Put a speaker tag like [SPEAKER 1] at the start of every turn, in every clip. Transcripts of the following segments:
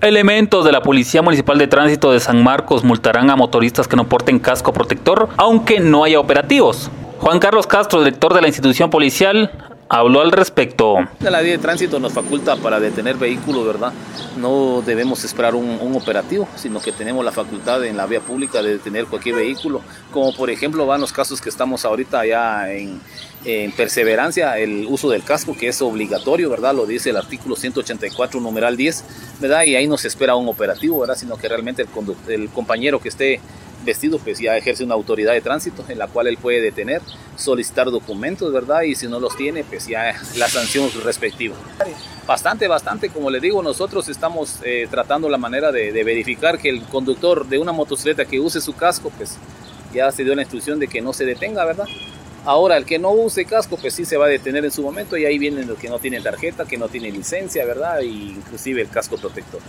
[SPEAKER 1] Elementos de la Policía Municipal de Tránsito de San Marcos multarán a motoristas que no porten casco protector, aunque no haya operativos. Juan Carlos Castro, director de la institución policial, habló al respecto.
[SPEAKER 2] La ley de tránsito nos faculta para detener vehículos, ¿verdad? No debemos esperar un, operativo, sino que tenemos la facultad en la vía pública de detener cualquier vehículo, como por ejemplo van los casos que estamos ahorita ya en, en perseverancia, el uso del casco que es obligatorio, ¿verdad? Lo dice el artículo 184, numeral 10, ¿verdad? Y ahí no se espera un operativo, ¿verdad? Sino que realmente el, el compañero que esté vestido, pues ya ejerce una autoridad de tránsito en la cual él puede detener, solicitar documentos, ¿verdad? Y si no los tiene, pues ya la sanción respectiva. Bastante, bastante, como le digo, nosotros estamos eh, tratando la manera de, verificar que el conductor de una motocicleta que use su casco, pues ya se dio la instrucción de que no se detenga, ¿verdad? Ahora, el que no use casco, pues sí se va a detener en su momento y ahí vienen los que no tienen tarjeta, que no tienen licencia, ¿verdad? E inclusive el casco protector.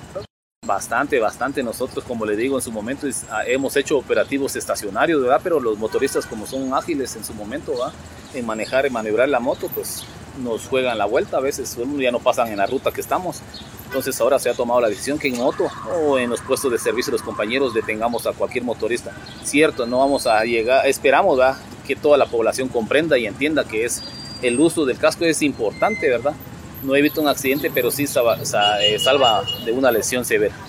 [SPEAKER 2] Bastante, bastante. Nosotros, como le digo, en su momento ah, hemos hecho operativos estacionarios, ¿verdad? Pero los motoristas, como son ágiles en su momento, ¿verdad? En manejar y maniobrar la moto, pues nos juegan la vuelta. A veces ya no pasan en la ruta que estamos. Entonces ahora se ha tomado la decisión que en moto o en los puestos de servicio de los compañeros detengamos a cualquier motorista. Cierto, no vamos a llegar, esperamos que toda la población comprenda y entienda que es el uso del casco es importante, ¿verdad? no evita un accidente, pero sí eh, salva, de una lesión severa.